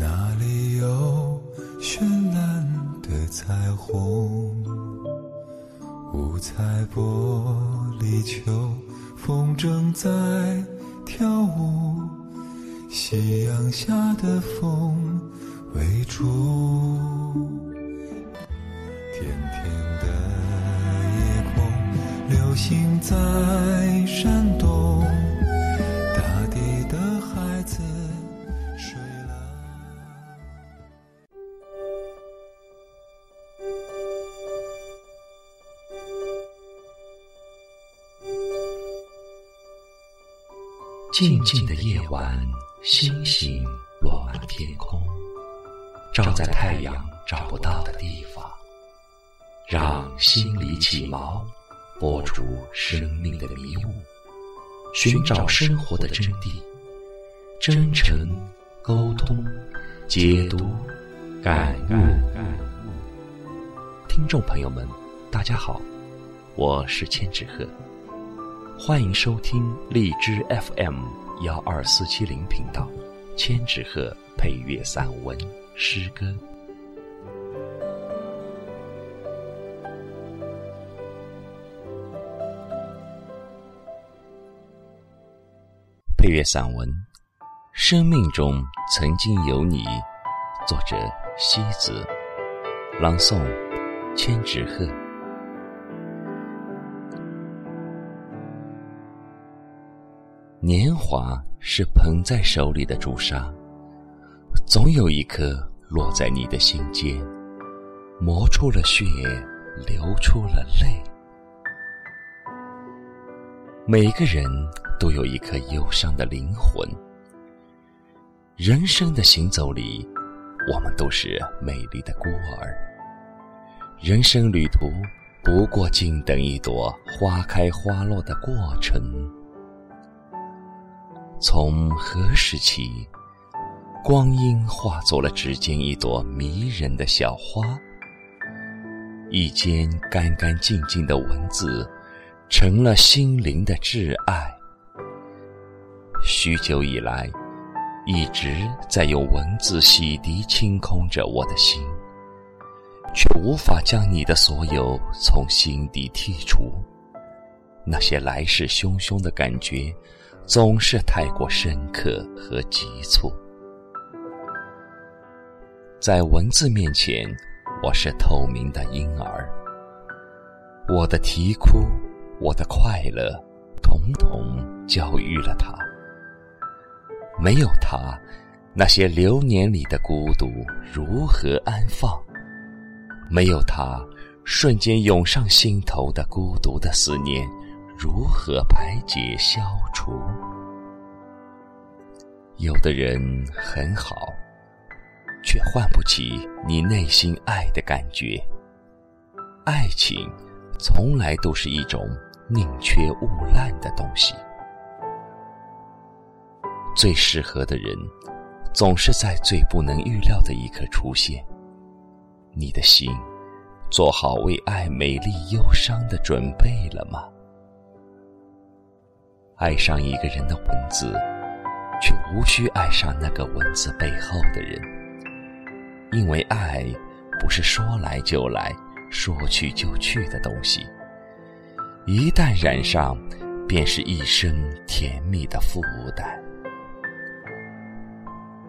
天空，那里有绚烂的彩虹？五彩玻璃球，风筝在跳舞，夕阳下的风围住，甜甜的夜空，流星在闪动。静静的夜晚，星星落满天空，照在太阳照不到的地方，让心里起锚，拨出生命的迷雾，寻找生活的真谛，真诚沟通，解读感悟。听众朋友们，大家好，我是千纸鹤。欢迎收听荔枝 FM 幺二四七零频道，千纸鹤配乐散文诗歌。配乐散文《生命中曾经有你》，作者西子，朗诵千纸鹤。年华是捧在手里的朱砂，总有一颗落在你的心间，磨出了血，流出了泪。每个人都有一颗忧伤的灵魂。人生的行走里，我们都是美丽的孤儿。人生旅途不过静等一朵花开花落的过程。从何时起，光阴化作了指尖一朵迷人的小花，一间干干净净的文字，成了心灵的挚爱。许久以来，一直在用文字洗涤清空着我的心，却无法将你的所有从心底剔除，那些来势汹汹的感觉。总是太过深刻和急促，在文字面前，我是透明的婴儿。我的啼哭，我的快乐，统统教育了他。没有他，那些流年里的孤独如何安放？没有他，瞬间涌上心头的孤独的思念。如何排解消除？有的人很好，却换不起你内心爱的感觉。爱情从来都是一种宁缺毋滥的东西。最适合的人，总是在最不能预料的一刻出现。你的心，做好为爱美丽忧伤的准备了吗？爱上一个人的文字，却无需爱上那个文字背后的人，因为爱不是说来就来、说去就去的东西。一旦染上，便是一生甜蜜的负担。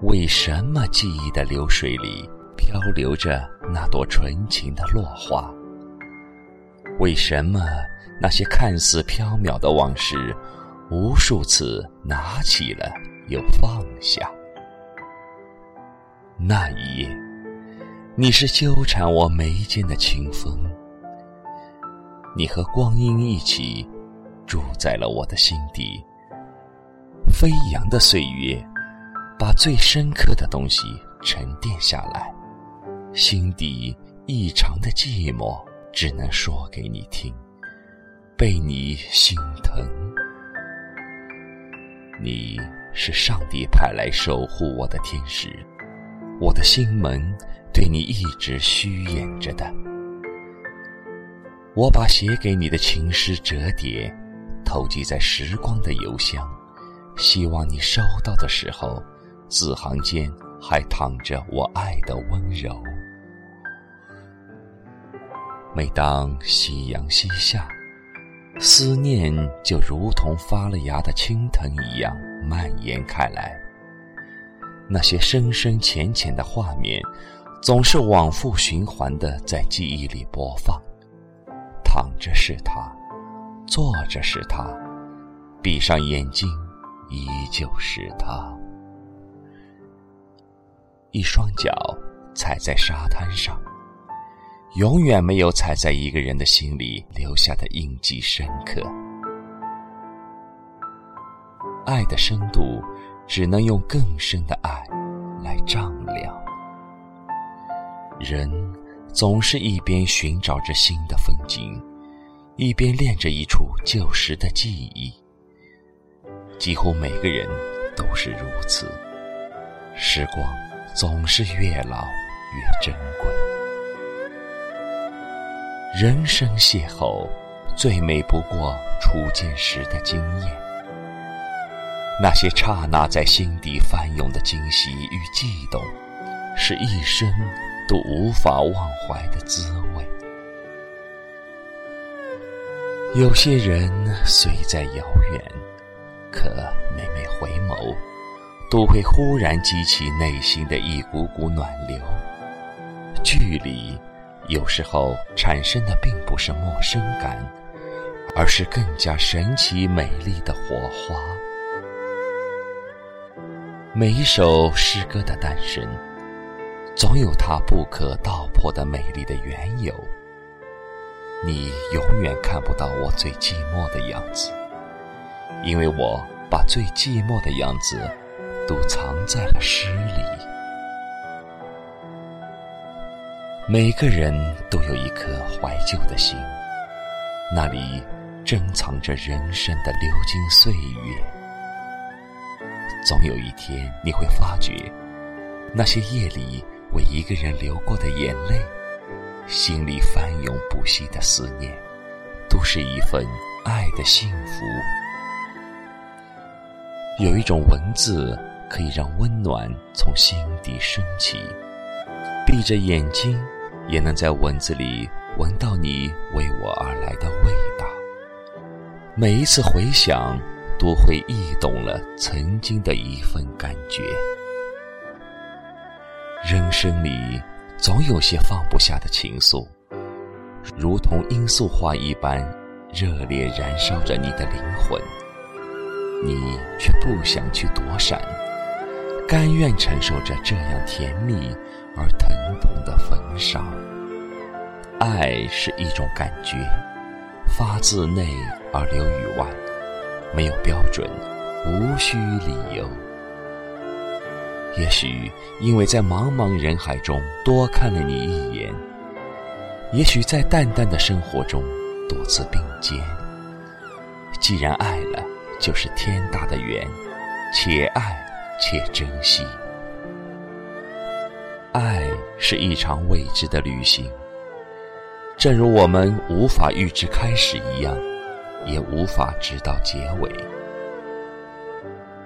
为什么记忆的流水里漂流着那朵纯情的落花？为什么那些看似飘渺的往事？无数次拿起了又放下，那一夜，你是纠缠我眉间的清风，你和光阴一起住在了我的心底。飞扬的岁月，把最深刻的东西沉淀下来，心底异常的寂寞，只能说给你听，被你心疼。你是上帝派来守护我的天使，我的心门对你一直虚掩着的。我把写给你的情诗折叠，投寄在时光的邮箱，希望你收到的时候，字行间还淌着我爱的温柔。每当夕阳西下，思念就如同发了芽的青藤一样蔓延开来。那些深深浅浅的画面，总是往复循环的在记忆里播放。躺着是他，坐着是他，闭上眼睛，依旧是他。一双脚踩在沙滩上。永远没有踩在一个人的心里留下的印记深刻。爱的深度，只能用更深的爱来丈量。人总是一边寻找着新的风景，一边恋着一处旧时的记忆。几乎每个人都是如此。时光总是越老越珍贵。人生邂逅，最美不过初见时的惊艳。那些刹那在心底翻涌的惊喜与悸动，是一生都无法忘怀的滋味。有些人虽在遥远，可每每回眸，都会忽然激起内心的一股股暖流。距离。有时候产生的并不是陌生感，而是更加神奇美丽的火花。每一首诗歌的诞生，总有它不可道破的美丽的缘由。你永远看不到我最寂寞的样子，因为我把最寂寞的样子都藏在了诗里。每个人都有一颗怀旧的心，那里珍藏着人生的流金岁月。总有一天，你会发觉，那些夜里为一个人流过的眼泪，心里翻涌不息的思念，都是一份爱的幸福。有一种文字，可以让温暖从心底升起。闭着眼睛。也能在文字里闻到你为我而来的味道。每一次回想，都会忆动了曾经的一份感觉。人生里总有些放不下的情愫，如同罂粟花一般热烈燃烧着你的灵魂，你却不想去躲闪，甘愿承受着这样甜蜜。而疼痛的焚烧。爱是一种感觉，发自内而流于外，没有标准，无需理由。也许因为在茫茫人海中多看了你一眼，也许在淡淡的生活中多次并肩。既然爱了，就是天大的缘，且爱且珍惜。爱是一场未知的旅行，正如我们无法预知开始一样，也无法知道结尾。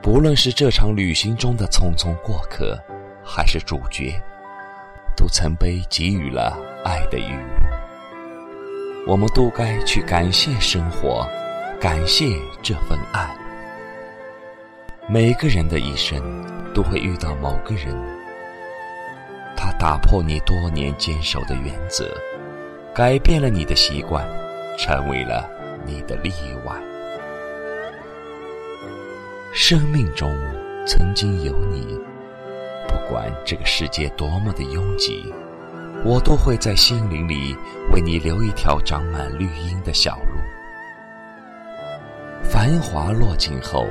不论是这场旅行中的匆匆过客，还是主角，都曾被给予了爱的雨露。我们都该去感谢生活，感谢这份爱。每个人的一生都会遇到某个人。打破你多年坚守的原则，改变了你的习惯，成为了你的例外。生命中曾经有你，不管这个世界多么的拥挤，我都会在心灵里为你留一条长满绿荫的小路。繁华落尽后，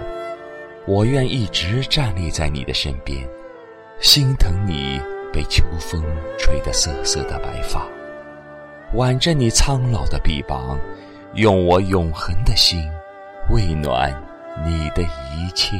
我愿一直站立在你的身边，心疼你。被秋风吹得瑟瑟的白发，挽着你苍老的臂膀，用我永恒的心，温暖你的一切。